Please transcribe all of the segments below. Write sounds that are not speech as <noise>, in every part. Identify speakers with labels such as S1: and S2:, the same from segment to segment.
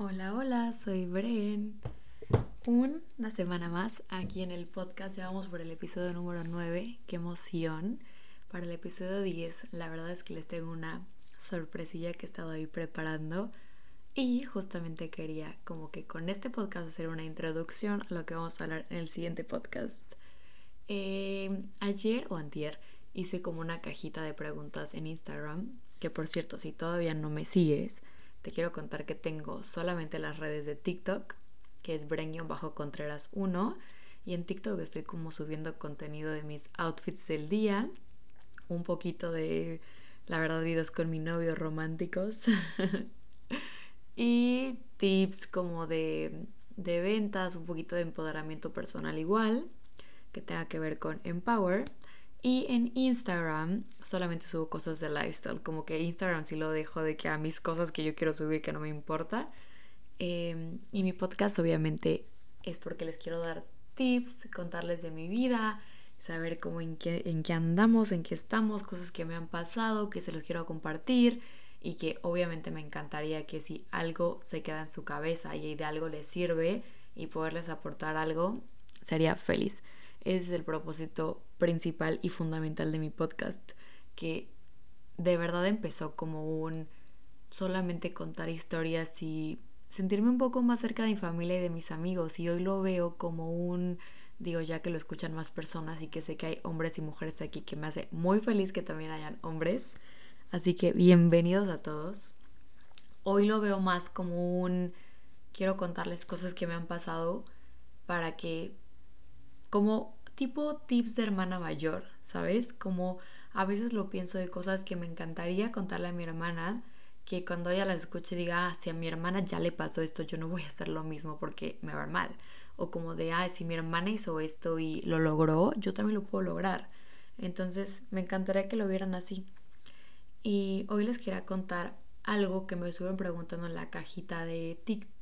S1: Hola, hola, soy Bren. Una semana más aquí en el podcast. Ya vamos por el episodio número 9. ¡Qué emoción! Para el episodio 10, la verdad es que les tengo una sorpresilla que he estado ahí preparando. Y justamente quería como que con este podcast hacer una introducción a lo que vamos a hablar en el siguiente podcast. Eh, ayer o antier hice como una cajita de preguntas en Instagram, que por cierto, si todavía no me sigues, te quiero contar que tengo solamente las redes de TikTok, que es bajo contreras 1, y en TikTok estoy como subiendo contenido de mis outfits del día, un poquito de, la verdad, videos con mi novio románticos, <laughs> y tips como de, de ventas, un poquito de empoderamiento personal igual, que tenga que ver con Empower. Y en Instagram solamente subo cosas de lifestyle, como que Instagram sí lo dejo de que a mis cosas que yo quiero subir que no me importa. Em, y mi podcast obviamente es porque les quiero dar tips, contarles de mi vida, saber cómo en qué, en qué andamos, en qué estamos, cosas que me han pasado, que se los quiero compartir y que obviamente me encantaría que si algo se queda en su cabeza y de algo les sirve y poderles aportar algo, sería feliz. Ese es el propósito principal y fundamental de mi podcast, que de verdad empezó como un solamente contar historias y sentirme un poco más cerca de mi familia y de mis amigos. Y hoy lo veo como un, digo, ya que lo escuchan más personas y que sé que hay hombres y mujeres aquí, que me hace muy feliz que también hayan hombres. Así que bienvenidos a todos. Hoy lo veo más como un, quiero contarles cosas que me han pasado para que como tipo tips de hermana mayor, ¿sabes? Como a veces lo pienso de cosas que me encantaría contarle a mi hermana, que cuando ella las escuche diga, ah, si a mi hermana ya le pasó esto, yo no voy a hacer lo mismo porque me va mal. O como de, ah, si mi hermana hizo esto y lo logró, yo también lo puedo lograr. Entonces me encantaría que lo vieran así. Y hoy les quería contar algo que me estuvieron preguntando en la cajita de,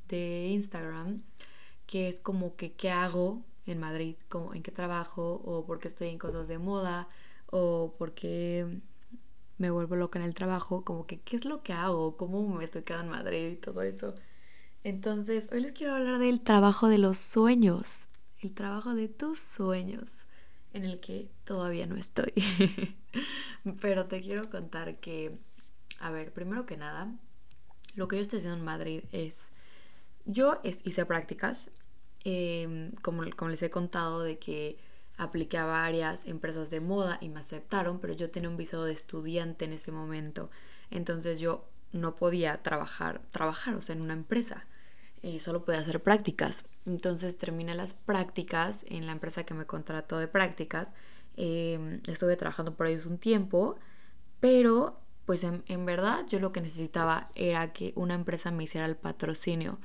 S1: de Instagram, que es como que qué hago en Madrid, como en qué trabajo o por qué estoy en cosas de moda o por qué me vuelvo loca en el trabajo, como que qué es lo que hago, cómo me estoy quedando en Madrid y todo eso. Entonces, hoy les quiero hablar del trabajo de los sueños, el trabajo de tus sueños, en el que todavía no estoy. <laughs> Pero te quiero contar que, a ver, primero que nada, lo que yo estoy haciendo en Madrid es, yo hice prácticas Em, como, como les he contado, de que apliqué a varias empresas de moda y me aceptaron, pero yo tenía un visado de estudiante en ese momento. Entonces yo no podía trabajar, trabajar, o sea, en una empresa. Y solo podía hacer prácticas. Entonces terminé las prácticas en la empresa que me contrató de prácticas. Em, estuve trabajando por ellos un tiempo, pero pues en, en verdad yo lo que necesitaba era que una empresa me hiciera el patrocinio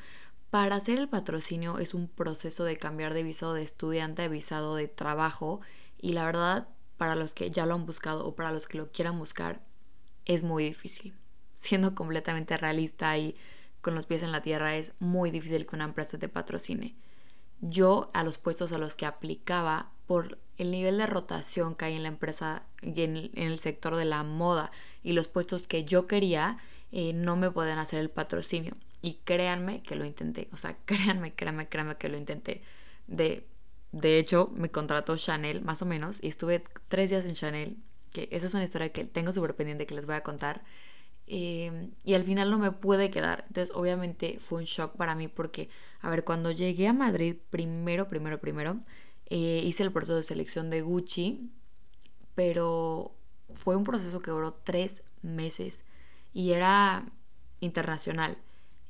S1: para hacer el patrocinio es un proceso de cambiar de visado de estudiante a visado de trabajo y la verdad para los que ya lo han buscado o para los que lo quieran buscar es muy difícil. <laughs> Siendo completamente realista y con los pies en la tierra es muy difícil que una empresa te patrocine. Yo a los puestos a los que aplicaba por el nivel de rotación que hay en la empresa y en, el sector de la moda y los puestos que yo quería, eh, no me pueden hacer el patrocinio. Y créanme que lo intenté. O sea, <laughs> créanme, créanme, créanme que lo intenté. De, de hecho, me contrató Chanel, más o menos, y estuve tres días en Chanel. Que esa es una historia que tengo súper pendiente que les voy a contar. Em, y al final no me pude quedar. Entonces, obviamente fue un shock para mí porque, a ver, cuando llegué a Madrid, primero, primero, primero, eh, hice el proceso de selección de Gucci, pero fue un proceso que duró tres meses y era internacional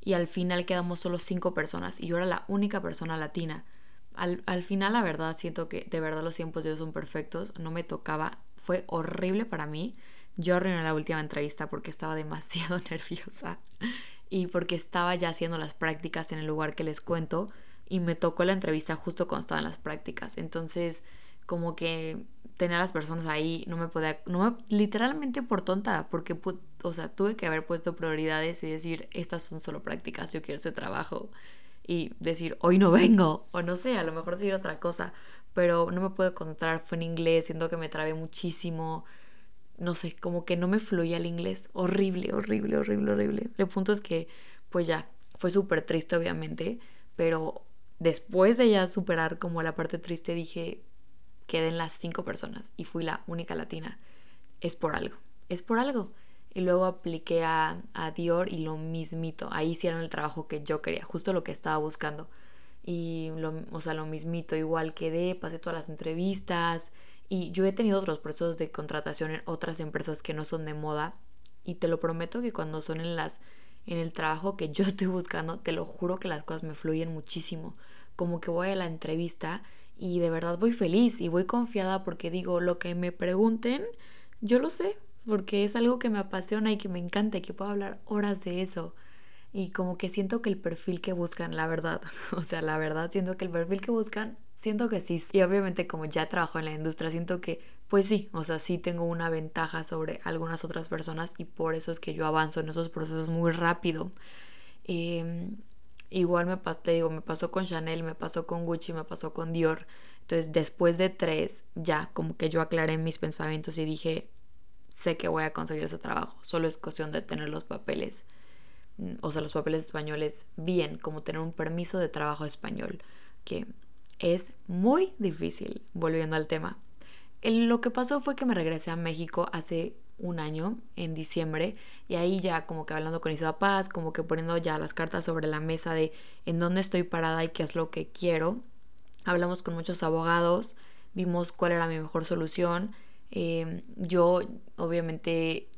S1: y al final quedamos solo cinco personas y yo era la única persona latina. Al, final, la verdad, siento que de verdad los tiempos de Dios son perfectos. No me tocaba, fue horrible para mí. Yo arruiné la última entrevista porque estaba demasiado <laughs> nerviosa y porque estaba ya haciendo las prácticas en el lugar que les cuento y me tocó la entrevista justo cuando estaba en las prácticas. Entonces, como que tener a las personas ahí no me podía, no literalmente por tonta, porque, o sea, tuve que haber puesto prioridades y decir, estas son solo prácticas, yo quiero ese trabajo. Y decir, hoy no vengo, o no sé, a lo mejor decir otra cosa, pero no me puedo concentrar, fue en inglés, siento que me trabé muchísimo, no sé, como que no me fluía el inglés, horrible, horrible, horrible, horrible. El punto es que, pues ya, fue súper triste obviamente, pero después de ya superar como la parte triste dije, queden las cinco personas y fui la única latina. Es por algo, es por algo. Y luego apliqué a, a Dior y lo mismito. Ahí hicieron el trabajo que yo quería, justo lo que estaba buscando. Y, lo, o sea, lo mismito, igual quedé, pasé todas las entrevistas. Y yo he tenido otros procesos de contratación en otras empresas que no son de moda. Y te lo prometo que cuando son en las en el trabajo que yo <laughs> estoy buscando, te lo juro que las cosas me fluyen muchísimo. Como que voy a la entrevista y de verdad voy feliz y voy confiada porque digo, lo que me pregunten, yo lo sé, porque es algo que me apasiona y que me encanta y que puedo hablar horas de eso. Y como que siento que el perfil que buscan, la verdad, <laughs> o sea, la verdad, siento que el perfil que buscan, siento que sí. Y obviamente como ya trabajo en la industria, siento que, pues sí, o sea, sí tengo una ventaja sobre algunas otras personas y por eso es que yo avanzo en esos procesos muy rápido. Em, igual me, te digo, me pasó con Chanel, me pasó con Gucci, me pasó con Dior. Entonces, después de tres, ya como que yo aclaré mis pensamientos y dije, sé que voy a conseguir ese trabajo. Solo es cuestión de tener los papeles, mm, o sea, los papeles españoles bien, como tener un permiso de trabajo español, que es muy difícil, volviendo al tema. lo que pasó fue que me regresé a México hace un año, en diciembre, y ahí ya como que hablando con Isabel Paz, como que poniendo ya las cartas sobre la mesa de en dónde estoy parada y qué es lo que quiero. Hablamos con muchos abogados, vimos cuál era mi mejor solución Em, yo obviamente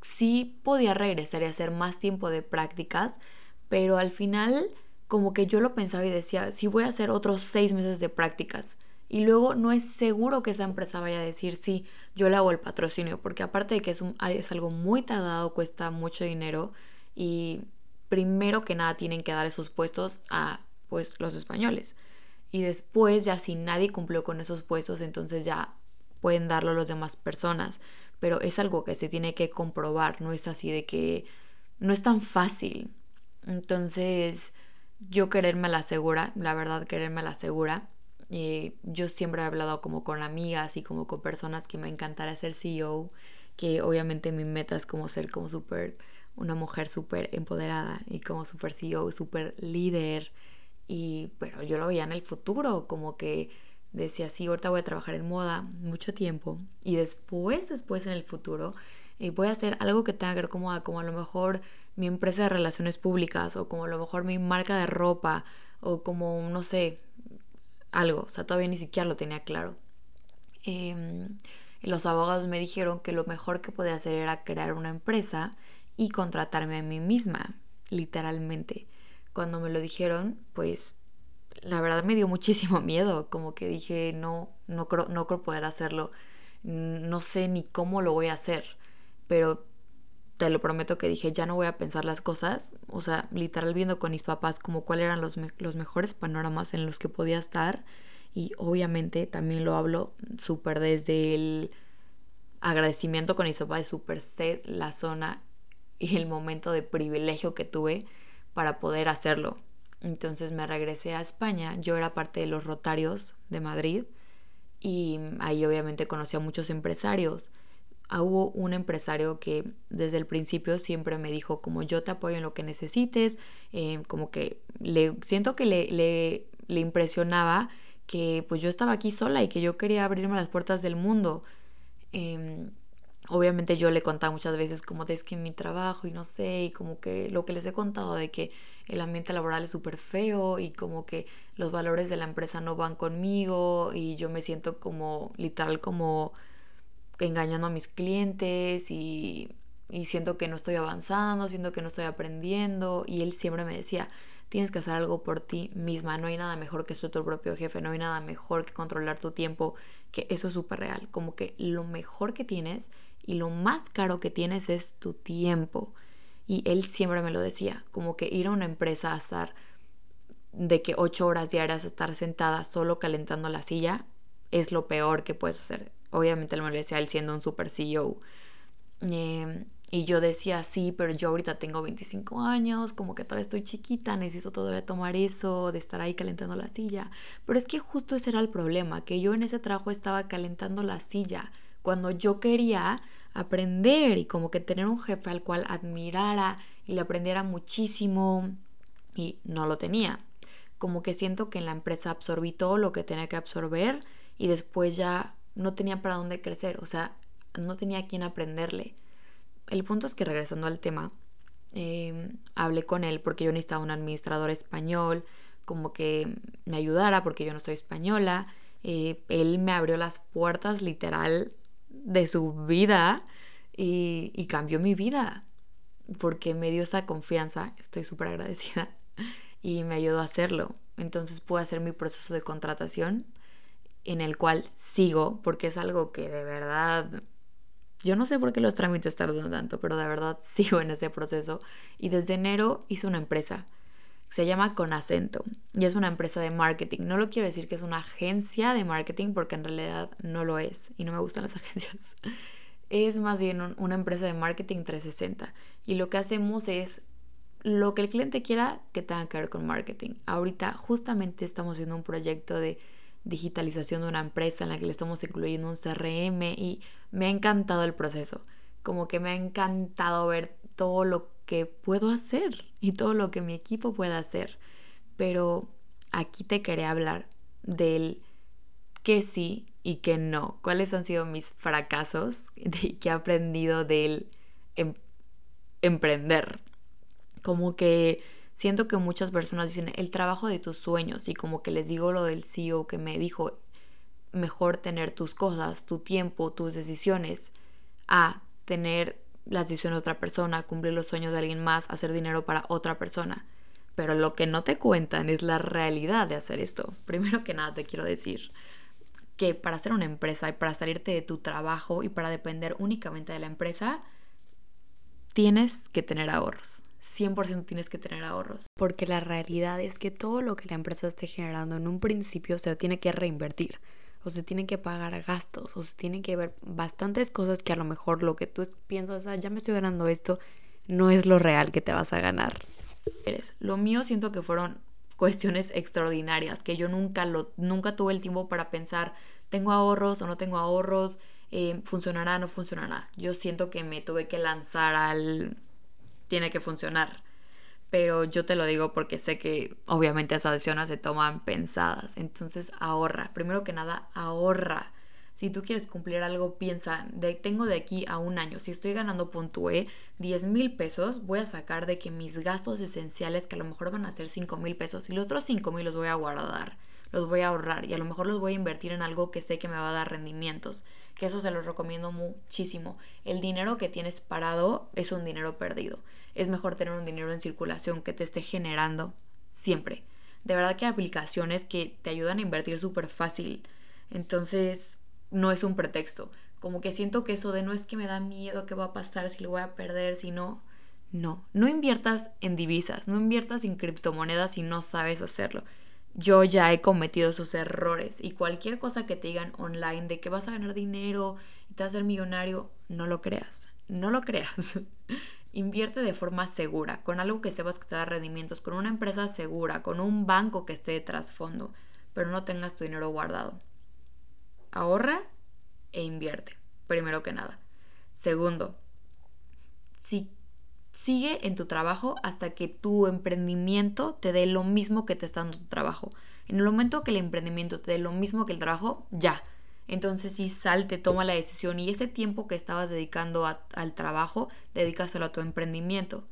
S1: sí podía regresar y hacer más tiempo de prácticas, pero al final como que yo lo pensaba y decía, si voy a hacer otros seis meses de prácticas y luego no es seguro que esa empresa vaya a decir, sí, yo le hago el patrocinio, porque aparte de que es, algo muy tardado, cuesta mucho dinero y primero que nada tienen que dar esos puestos a pues los españoles. Y después ya si nadie cumplió con esos puestos, entonces ya pueden darlo a las demás personas, pero es algo que se tiene que comprobar, no es así de que no es tan fácil. Entonces, yo quererme la segura, la verdad quererme la segura. Eh, yo siempre he hablado como con amigas y como con personas que me encantaría ser CEO, que obviamente mi meta es como ser como súper, una mujer súper empoderada y como súper CEO, súper líder. Y, pero yo lo veía en el futuro, como que decía, sí, ahorita voy a trabajar en moda mucho tiempo y después, después en el futuro, eh, voy a hacer algo que tenga que ver como a, como a lo mejor mi empresa de relaciones públicas o como a lo mejor mi marca de ropa o como, no sé, algo. O sea, todavía ni siquiera lo tenía claro. Em, los abogados me dijeron que lo mejor que podía hacer era crear una empresa y contratarme a mí misma, literalmente. Cuando me lo dijeron, pues la verdad me dio muchísimo <laughs> miedo, como que dije, no, no creo, no creo poder hacerlo, no sé ni cómo lo voy a hacer, pero te lo prometo que dije, ya no voy a pensar las cosas, o sea, literal viendo con mis papás como cuáles eran los, los mejores panoramas en los que podía estar y obviamente también lo hablo súper desde el agradecimiento con mis papás súper ser la zona y el momento de privilegio que tuve para poder hacerlo. Entonces me regresé a España, yo era parte de los Rotarios de Madrid y ahí obviamente conocí a muchos empresarios. Ah, hubo un empresario que desde el principio siempre me dijo como yo te apoyo en lo que necesites, eh, como que le siento que le, le, le impresionaba que pues yo estaba aquí sola y que yo quería abrirme las puertas del mundo. Em, obviamente yo le contaba muchas veces como es que mi trabajo y no sé, y como que lo que les he contado de que el ambiente laboral es súper feo y como que los valores de la empresa no van conmigo y yo me siento como literal como engañando a mis clientes y, y siento que no estoy avanzando, siento que no estoy aprendiendo y él siempre me decía, tienes que hacer algo por ti misma, no hay nada mejor que ser tu propio jefe, no hay nada mejor que controlar tu tiempo, que eso es súper real, como que lo mejor que tienes y lo más caro que tienes es tu tiempo. Y él siempre me lo decía, como que ir a una empresa a estar de que ocho horas diarias estar sentada solo calentando la silla es lo peor que puedes hacer. Obviamente lo decía él siendo un super CEO. Em, y yo decía, sí, pero yo ahorita tengo 25 años, como que todavía estoy chiquita, necesito todavía tomar eso, de estar ahí calentando la silla. Pero es que justo ese era el problema, que yo en ese trabajo estaba calentando la silla, cuando yo quería aprender y como que tener un jefe al cual admirara y le aprendiera muchísimo y no lo tenía. Como que siento que en la empresa absorbí todo lo que tenía que absorber y después ya no tenía para dónde crecer, o sea, no tenía a quién aprenderle. El punto es que regresando al tema, em, hablé con él porque yo necesitaba un administrador español, como que me ayudara porque yo no soy española. Eh, él me abrió las puertas literal de su vida y, y cambió mi vida porque me dio esa confianza, estoy súper agradecida, <laughs> y me ayudó a hacerlo. Entonces pude hacer mi proceso de contratación en el cual sigo, porque es algo que de verdad, yo no sé por qué los trámites tardan tanto, pero de verdad <laughs> sigo en ese proceso. Y desde enero hice una empresa, se llama Con Acento, y es una empresa de marketing. No lo quiero decir que es una agencia de marketing, porque en realidad no lo es, y no me gustan las <laughs> agencias. Es más bien una empresa de marketing 360. Y lo que hacemos es lo que el cliente quiera que tenga que ver con marketing. Ahorita justamente estamos haciendo un proyecto de digitalización de una empresa en la que le estamos incluyendo un CRM y me ha encantado el proceso. Como que me ha encantado ver todo lo que puedo hacer y todo lo que mi equipo puede hacer. Pero aquí te quería hablar del que sí y que no. ¿Cuáles han sido mis fracasos y <laughs> que he aprendido del em-, emprender? Como que Siento que muchas personas dicen el trabajo de tus sueños y como que les digo lo del CEO que me dijo mejor tener tus cosas, tu tiempo, tus decisiones a tener las decisiones de otra persona, cumplir los sueños de alguien más, hacer dinero para otra persona. Pero lo que no te cuentan es la realidad de hacer esto. <laughs> Primero que nada te quiero decir que para hacer una empresa y para salirte de tu trabajo y para depender únicamente de la empresa, tienes que tener ahorros. 100% tienes que tener ahorros. Porque la realidad es que todo lo que la empresa esté generando en un principio se tiene que reinvertir. O se tienen que pagar gastos. O se tienen que ver bastantes cosas que a lo mejor lo que tú piensas, ah, ya me estoy ganando esto, no es lo real que te vas a ganar. Lo mío siento que fueron cuestiones extraordinarias, que yo nunca, lo, nunca tuve el tiempo para pensar, tengo ahorros o no tengo ahorros, eh, funcionará no funcionará. Yo siento que me tuve que lanzar al... tiene que funcionar. Pero yo te lo digo porque sé que obviamente esas decisiones se toman pensadas. Entonces ahorra. Primero que nada, ahorra. Si tú quieres cumplir algo, piensa, de, tengo de aquí a un año, si estoy ganando puntué 10 mil pesos, voy a sacar de que mis gastos esenciales, que a lo mejor van a ser 5 mil pesos, y los otros 5 mil los voy a guardar los voy a ahorrar y a lo mejor los voy a invertir en algo que sé que me va a dar rendimientos, que eso se los recomiendo muchísimo. El dinero que tienes parado es un dinero perdido. Es mejor tener un dinero en circulación que te esté generando siempre. De verdad que hay aplicaciones que te ayudan a invertir súper fácil. Entonces, no es un pretexto. Como que siento que eso de no es que me da miedo qué va a pasar, si lo voy a perder, si no. No, no inviertas en divisas, no inviertas en criptomonedas si no sabes hacerlo yo ya he cometido esos errores y cualquier cosa que te digan online de que vas a ganar dinero y te vas a ser millonario, no lo creas, no lo creas. <laughs> Invierte de forma segura, con algo que sepas que te da rendimientos, con una empresa segura, con un banco que esté de trasfondo, pero no tengas tu dinero guardado. Ahorra e invierte, primero que nada. Segundo, si Sigue en tu trabajo hasta que tu emprendimiento te dé lo mismo que te está dando tu trabajo. En el momento que el emprendimiento te dé lo mismo que el trabajo, ya. Entonces sí, salte, toma la decisión y ese tiempo que estabas dedicando al trabajo, dedícaselo a tu emprendimiento.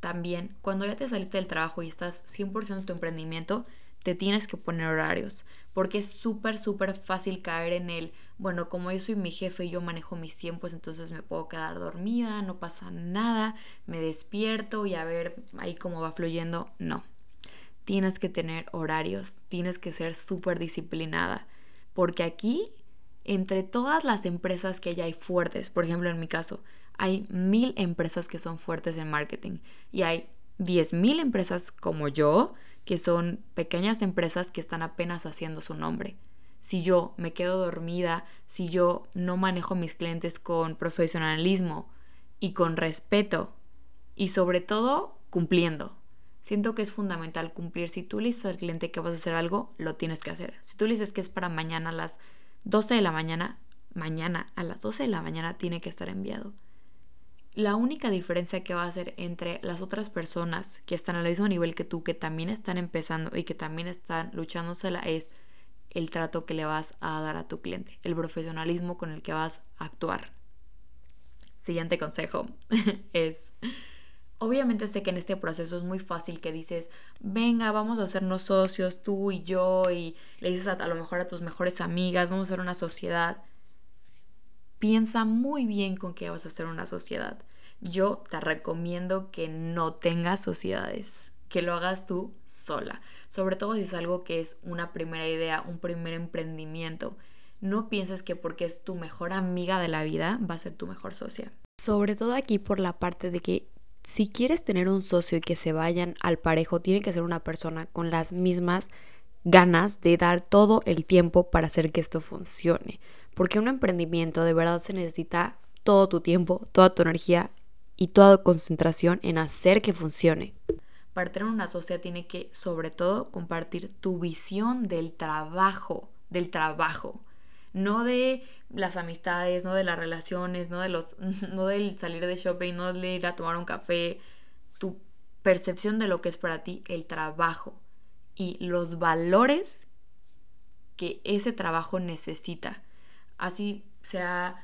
S1: También, cuando ya te saliste del trabajo y estás 100% en tu emprendimiento, te tienes que poner horarios, porque es súper, súper fácil caer en el, bueno, como yo soy mi jefe y yo manejo mis tiempos, entonces me puedo quedar dormida, no pasa nada, me despierto y a ver ahí cómo va fluyendo. No, tienes que tener horarios, tienes que ser súper disciplinada, porque aquí, entre todas las empresas que ya hay fuertes, por ejemplo en mi caso, hay mil empresas que son fuertes en marketing y hay diez mil empresas como yo, que son pequeñas empresas que están apenas haciendo su nombre. Si yo me quedo dormida, si yo no manejo mis clientes con profesionalismo y con respeto y sobre todo cumpliendo. Siento que es fundamental cumplir. Si tú le dices al cliente que vas a hacer algo, lo tienes que hacer. Si tú le dices que es para mañana a las 12 de la mañana, mañana a las 12 de la mañana tiene que estar enviado. La única diferencia que va a ser entre las otras personas que están al mismo nivel que tú, que también están empezando y que también están luchándosela, es el trato que le vas a dar a tu cliente, el profesionalismo con el que vas a actuar. Siguiente consejo <laughs> es, obviamente sé que en este proceso es muy fácil que dices, venga, vamos a hacernos socios, tú y yo, y le dices a, a lo mejor a tus mejores amigas, vamos a hacer una sociedad piensa muy bien con qué vas a hacer una sociedad. Yo te recomiendo que no tengas sociedades, que lo hagas tú sola, sobre todo si es algo que es una primera idea, un primer emprendimiento. No pienses que porque es tu mejor amiga de la vida va a ser tu mejor socia.
S2: Sobre todo aquí por la parte de que si quieres tener un socio y que se vayan al parejo, tiene que ser una persona con las mismas ganas de dar todo el tiempo para hacer que esto funcione. Porque un emprendimiento de verdad se necesita todo tu tiempo, toda tu energía y toda tu concentración en hacer que funcione.
S1: Para tener una socia tiene que, sobre todo, compartir tu visión del trabajo, del trabajo, no de las amistades, no de las relaciones, no de los, <laughs> no del salir de shopping, no de ir a tomar un café, tu percepción de lo que es para ti el trabajo y los valores que ese trabajo necesita así sea,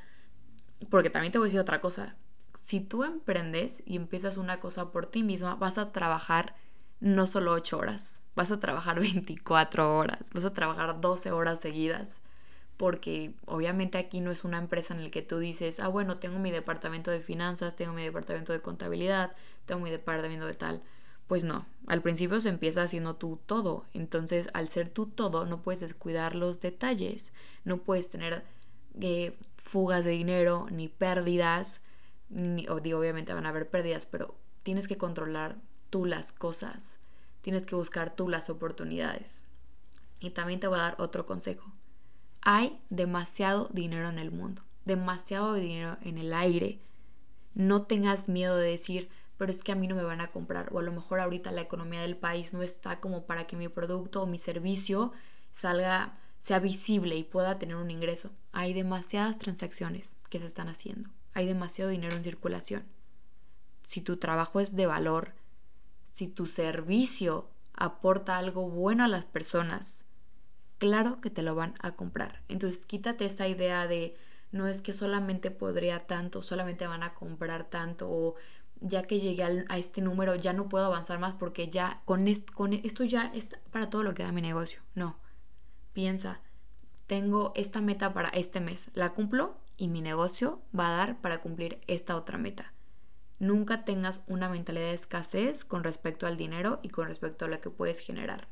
S1: porque también te voy a decir otra cosa, si tú emprendes y empiezas una cosa por ti misma, vas a trabajar no solo 8 horas, vas a trabajar <laughs> 24 horas, vas a trabajar 12 horas seguidas, porque obviamente aquí no es una empresa en la que tú dices, ah, bueno, tengo mi departamento de finanzas, tengo mi departamento de contabilidad, tengo mi departamento de tal. Pues no, al principio se empieza haciendo tú todo, entonces al ser tú todo no puedes descuidar los detalles, no puedes tener eh, fugas de dinero ni pérdidas, ni, o digo, obviamente van a haber pérdidas, pero tienes que controlar tú las cosas, tienes que buscar tú las oportunidades. Y también te voy a dar otro consejo. Hay demasiado dinero en el mundo, demasiado dinero en el aire. No tengas miedo de decir, pero es que a mí no me van a comprar, o a lo mejor ahorita la economía del país no está como para que mi producto o mi servicio salga sea visible y pueda tener un ingreso. Hay demasiadas transacciones que se están haciendo. Hay demasiado dinero en circulación. Si tu trabajo es de valor, si tu servicio aporta algo bueno a las personas, claro que te lo van a comprar. Entonces quítate esa idea de no es que solamente podría tanto, solamente van a comprar tanto o ya que llegué a este número ya no puedo avanzar más porque ya con con esto ya está para todo lo que da mi negocio. No, piensa, tengo esta meta para este mes, la cumplo y mi negocio va a dar para cumplir esta otra meta. Nunca tengas una mentalidad de escasez con respecto al dinero y con respecto a lo que puedes generar.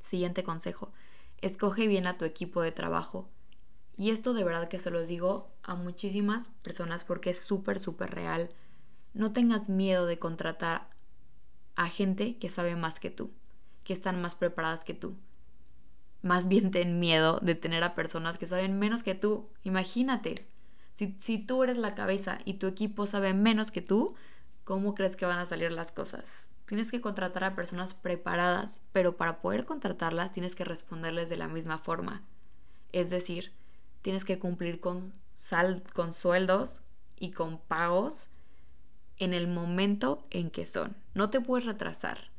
S1: Siguiente consejo, escoge bien a tu equipo de trabajo. Y esto de verdad que se los digo a muchísimas personas porque es súper, súper real. No tengas miedo de contratar a gente que sabe más que tú, que están más preparadas que tú más bien ten miedo de tener a personas que saben menos que tú. Imagínate, si, si tú eres la cabeza y tu equipo sabe menos que tú, ¿cómo crees que van a salir las cosas? Tienes que contratar a personas preparadas, pero para poder contratarlas tienes que responderles de la misma forma. Es decir, tienes que cumplir con, sal, con sueldos y con pagos en el momento en que son. No te puedes retrasar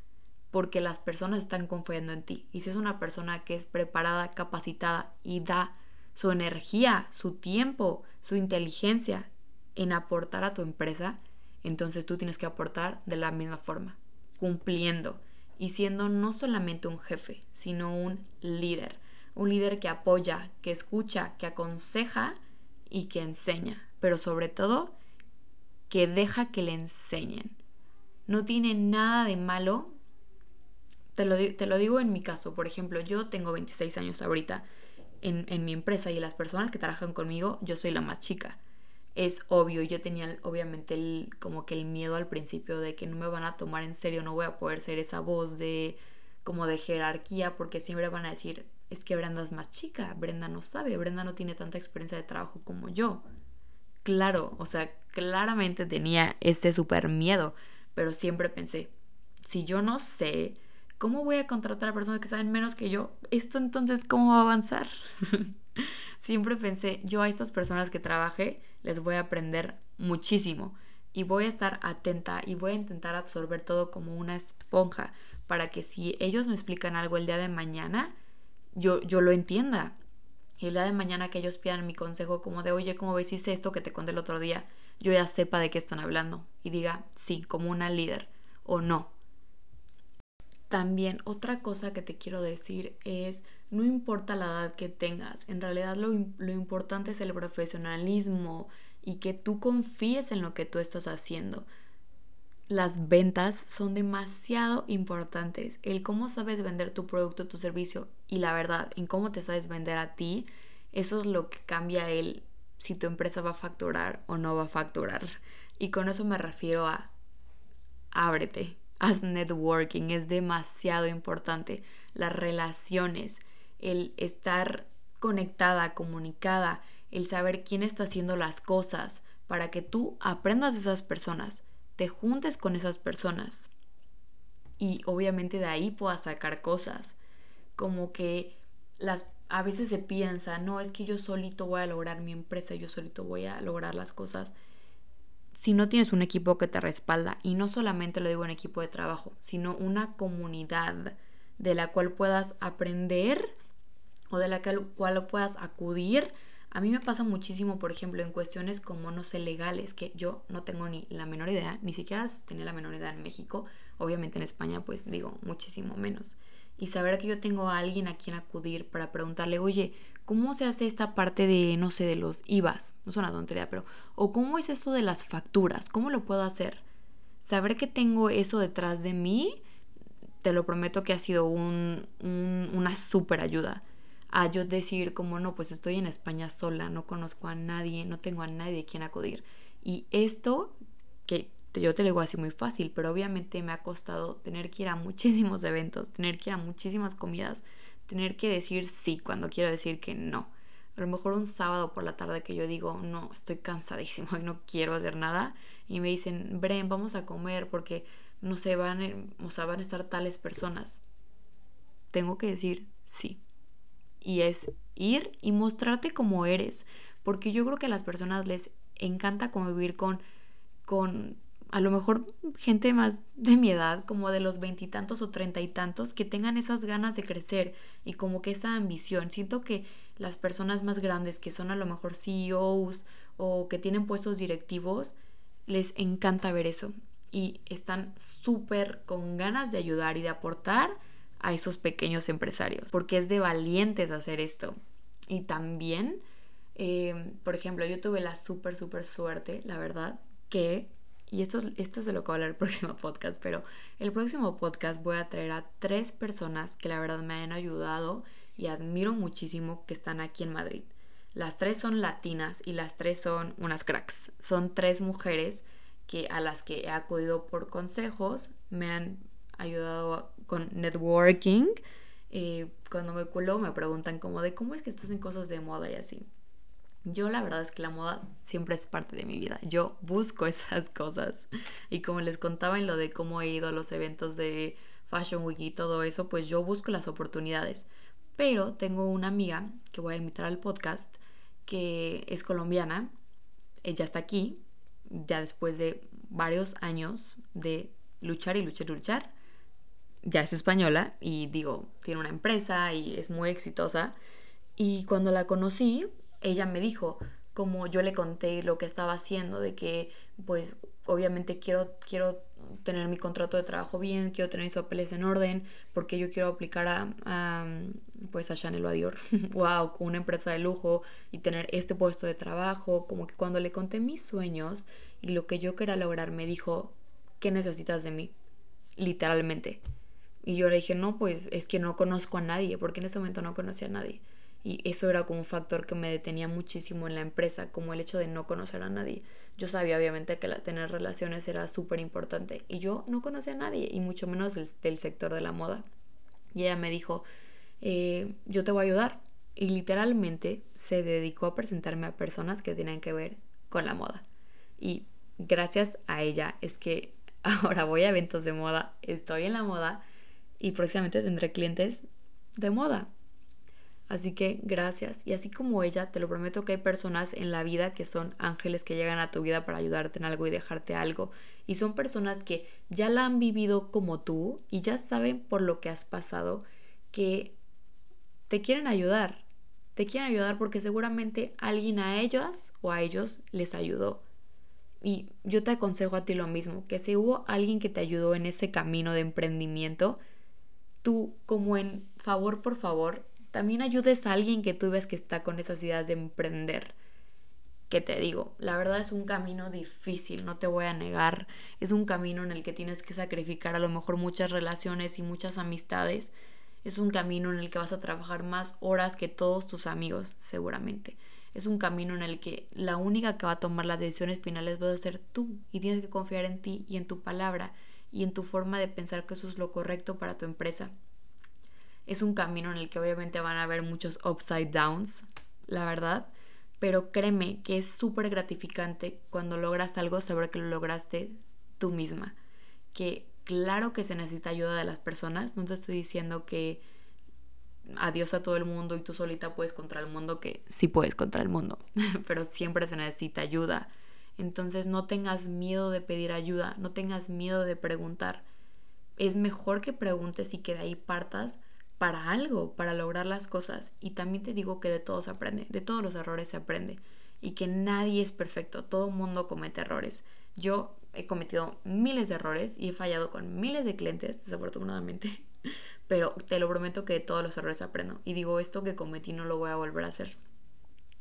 S1: porque las personas están confiando en ti. Y si es una persona que es preparada, capacitada y da su energía, su tiempo, su inteligencia en aportar a tu empresa, entonces tú tienes que aportar de la misma forma, cumpliendo y siendo no solamente un jefe, sino un líder. Un líder que apoya, que escucha, que aconseja y que enseña, pero sobre todo que deja que le enseñen. No tiene nada de malo te lo, digo en mi caso, por ejemplo, yo tengo 26 años ahorita en, en mi empresa y las personas que trabajan conmigo, yo soy la más chica es obvio, yo tenía obviamente el, como que el miedo al principio de que no me van a tomar en serio, no voy a poder ser esa voz de como de jerarquía porque siempre van a decir, es que Brenda es más chica, Brenda no sabe, Brenda no tiene tanta experiencia de trabajo como yo. Claro, o sea, claramente tenía ese súper miedo, pero siempre pensé, si yo no sé, ¿cómo voy a contratar a personas que saben menos que yo? ¿Esto entonces cómo va a avanzar? <laughs> Siempre pensé, yo a estas personas que trabajé les voy a aprender muchísimo. y voy a estar atenta y voy a intentar absorber todo como una esponja para que si ellos me explican algo el día de mañana, yo, yo lo entienda. Y el día de mañana que ellos pidan mi consejo como de, oye, ¿cómo ves? Hice esto que te conté el otro día, yo ya sepa de qué están hablando y diga sí, como una líder o no. También otra cosa que te quiero decir es, no importa la edad que tengas, en realidad lo, lo importante es el profesionalismo y que tú confíes en lo que tú estás haciendo las ventas son demasiado importantes. El cómo sabes vender tu producto, tu servicio y la verdad, en cómo te sabes vender a ti, eso es lo que cambia el si tu empresa va a facturar o no va a facturar. Y con eso me refiero a ábrete, haz networking, es demasiado importante. Las relaciones, el estar conectada, comunicada, el saber quién está haciendo las cosas para que tú aprendas de esas personas te juntes con esas personas y obviamente de ahí puedas sacar cosas. Como que las a veces se piensa, no, es que yo solito voy a lograr mi empresa, yo solito voy a lograr las cosas. Si no tienes un equipo que te respalda, y no solamente lo digo en equipo de trabajo, sino una comunidad de la cual puedas aprender o de la cual puedas acudir a mí me pasa muchísimo, por ejemplo, en cuestiones como, no sé, legales, que yo no tengo ni la menor idea, ni siquiera tenía la menor idea en México, obviamente en España, pues digo, muchísimo menos. Y saber que yo tengo a alguien a quien acudir para preguntarle, oye, ¿cómo se hace esta parte de, no sé, de los IVAs? No es una tontería, pero, o ¿cómo es esto de las facturas? ¿Cómo lo puedo hacer? Saber que tengo eso detrás de mí, te lo prometo que ha sido un, una súper ayuda a yo decir como no, pues estoy en España sola, no conozco a nadie, no tengo a nadie a quien acudir. Y esto, que yo te lo digo así muy fácil, pero obviamente me ha costado tener que ir a muchísimos eventos, tener que ir a muchísimas comidas, tener que decir sí cuando quiero decir que no. A lo mejor un sábado por la tarde que yo digo, no, estoy cansadísimo y no quiero hacer nada. Y me dicen, Bren, vamos a comer porque, no sé, van, o sea, van a estar tales personas. Tengo que decir sí y es ir y mostrarte como eres, porque yo creo que a las personas les encanta convivir con, con a lo mejor gente más de mi edad, como de los veintitantos o treinta y tantos, que tengan esas ganas de crecer y como que esa ambición. Siento que las personas más grandes, que son a lo mejor CEOs o que tienen puestos directivos, les encanta ver eso y están súper con ganas de ayudar y de aportar a esos pequeños empresarios, porque es de valientes hacer esto. Y también, eh, por ejemplo, yo tuve la súper, súper suerte, la verdad, que, y esto, esto es de lo que voy a hablar el <laughs> próximo podcast, pero el próximo podcast voy a traer a tres personas que la verdad me han ayudado y admiro muchísimo que están aquí en Madrid. Las tres son latinas y las tres son unas cracks. Son tres mujeres que a las que he acudido por consejos, me han ayudado con networking. Eh, cuando me culo me preguntan como de cómo es que estás en cosas de moda y así. Yo la verdad es que la moda siempre es parte de mi vida. Yo busco <laughs> esas cosas. Y como les contaba en lo de cómo he ido a los eventos de Fashion Week y todo eso, pues yo busco las oportunidades. Pero tengo una amiga que voy a invitar al podcast que es colombiana. Ella está aquí, ya después de varios años de luchar y luchar y luchar ya es española y digo, tiene una empresa y es muy exitosa. Y cuando la conocí, ella me dijo, como yo le conté lo que estaba haciendo, de que pues obviamente quiero, quiero tener mi contrato de trabajo bien, quiero tener mis papeles en orden, porque yo quiero aplicar a, pues a Chanel o a Dior, wow, una empresa de lujo y tener este puesto de trabajo, como que cuando le conté mis sueños y lo que yo quería lograr, me dijo, ¿qué necesitas de mí? Literalmente. Y yo le dije, no, pues es que no conozco a nadie, porque en ese momento no conocía a nadie. Y eso era como un factor que me detenía muchísimo en la empresa, como el hecho de no conocer a nadie. Yo sabía obviamente que tener relaciones era súper importante y yo no conocía a nadie, y mucho menos del, sector de la moda. Y ella me dijo, eh, yo te voy a ayudar. Y literalmente se dedicó a presentarme a personas que tenían que ver con la moda. Y gracias a ella es que <laughs> ahora voy a eventos de moda, estoy en la moda y próximamente tendré clientes de moda. Así que gracias. Y así como ella, te lo prometo que hay personas en la vida que son ángeles que llegan a tu vida para ayudarte en algo y dejarte algo. Y son personas que ya la han vivido como tú y ya saben por lo que has pasado que te quieren ayudar. Te quieren ayudar porque seguramente alguien a ellas o a ellos les ayudó. Y yo te aconsejo a ti lo mismo, que si hubo alguien que te ayudó en ese camino de emprendimiento, tú como en favor por favor, también ayudes a alguien que tú ves que está con esas ideas de emprender. Que te digo, la verdad es un camino difícil, no te voy a negar. Es un camino en el que tienes que sacrificar a lo mejor muchas relaciones y muchas amistades. Es un camino en el que vas a trabajar más horas que todos tus amigos, seguramente. Es un camino en el que la única que va a tomar las decisiones finales vas a ser tú y tienes que confiar en ti y en tu palabra y en tu forma de pensar que eso es lo correcto para tu empresa es un camino en el que obviamente van a haber muchos upside downs, la verdad, pero créeme que es súper gratificante cuando logras algo saber que lo lograste tú misma, que claro que se necesita ayuda de las personas, no te estoy diciendo que adiós a todo el mundo y tú solita puedes contra el mundo, que sí puedes contra el mundo, <laughs> pero siempre se necesita ayuda. Entonces no tengas miedo de pedir ayuda, no tengas miedo de preguntar. Es mejor que preguntes y que de ahí partas para algo, para lograr las cosas. Y también te digo que de todo se aprende, de todos los errores se aprende y que nadie es perfecto, todo mundo comete errores. Yo he cometido miles de errores y he fallado con miles de clientes, desafortunadamente, <laughs> pero te lo prometo que de todos los errores aprendo. Y digo, esto que cometí no lo voy a volver a hacer.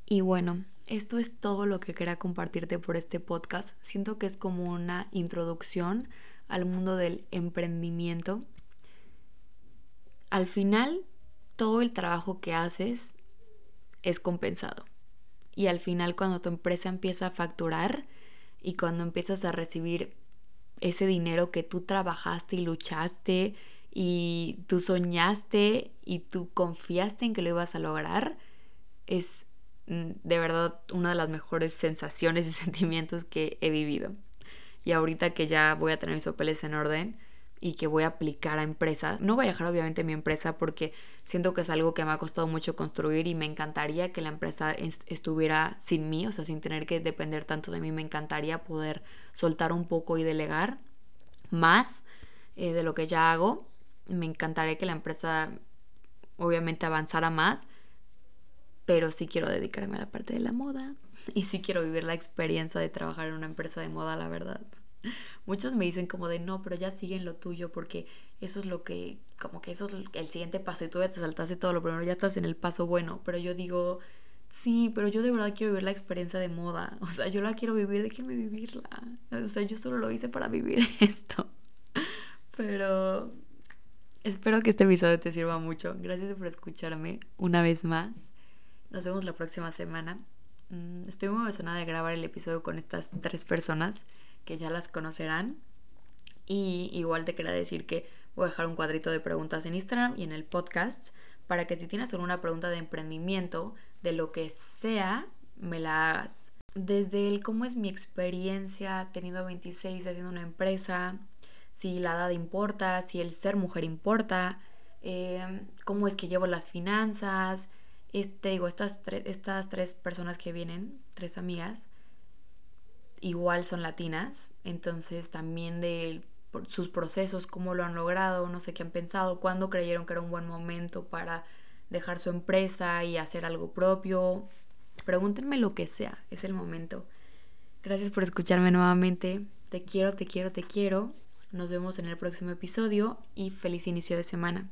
S1: Y bueno, esto es todo lo que quería compartirte por este podcast. Siento que es como una introducción al mundo del emprendimiento al final todo el trabajo que haces es compensado. Y al final cuando tu empresa empieza a facturar y cuando empiezas a recibir ese dinero que tú trabajaste y luchaste y tú soñaste y tú confiaste en que lo ibas a lograr, es mm, de verdad una de las mejores sensaciones y <laughs> sentimientos que he vivido. Y ahorita que ya voy a tener mis papeles en orden, y que voy a aplicar a empresas. No voy a dejar obviamente mi empresa porque siento que es algo que me ha costado mucho construir y me encantaría que la empresa estuviera sin mí, o sea, sin tener que depender tanto de mí. Me encantaría poder soltar un poco y delegar más eh, de lo que ya hago. Me encantaría que la empresa obviamente avanzara más, pero sí quiero dedicarme a la parte de la moda <laughs> y sí quiero vivir la experiencia de trabajar en una empresa de moda, la verdad. <laughs> Muchos me dicen como de no, pero ya siguen lo tuyo porque eso es lo que, como que eso es el siguiente paso y tú ya te saltaste todo lo primero, ya estás en el paso bueno, pero yo digo, sí, pero yo de verdad quiero vivir la experiencia de moda, o sea, yo la quiero vivir, déjenme vivirla, o sea, yo solo lo hice para vivir <laughs> esto, pero espero que este episodio te sirva mucho, gracias por escucharme una vez más, nos vemos la próxima semana. Mm, estoy muy emocionada de grabar el episodio con estas tres personas que ya las conocerán. Y igual te quería decir que voy a dejar un cuadrito de preguntas en Instagram y en el podcast para que si tienes alguna pregunta de emprendimiento, de lo que sea, me la hagas. Desde el cómo es mi experiencia teniendo 26 haciendo una empresa, si la edad importa, si el ser mujer importa, eh, cómo es que llevo las finanzas. Te digo, estas, estas tres personas que vienen, tres amigas, igual son latinas, entonces también de sus procesos, cómo lo han logrado, no sé qué han pensado, cuándo creyeron que era un buen momento para dejar su empresa y hacer algo propio. Pregúntenme lo que sea, es el momento. Gracias por escucharme nuevamente. Te quiero, te quiero, te quiero. Nos vemos en el próximo episodio y feliz inicio de semana.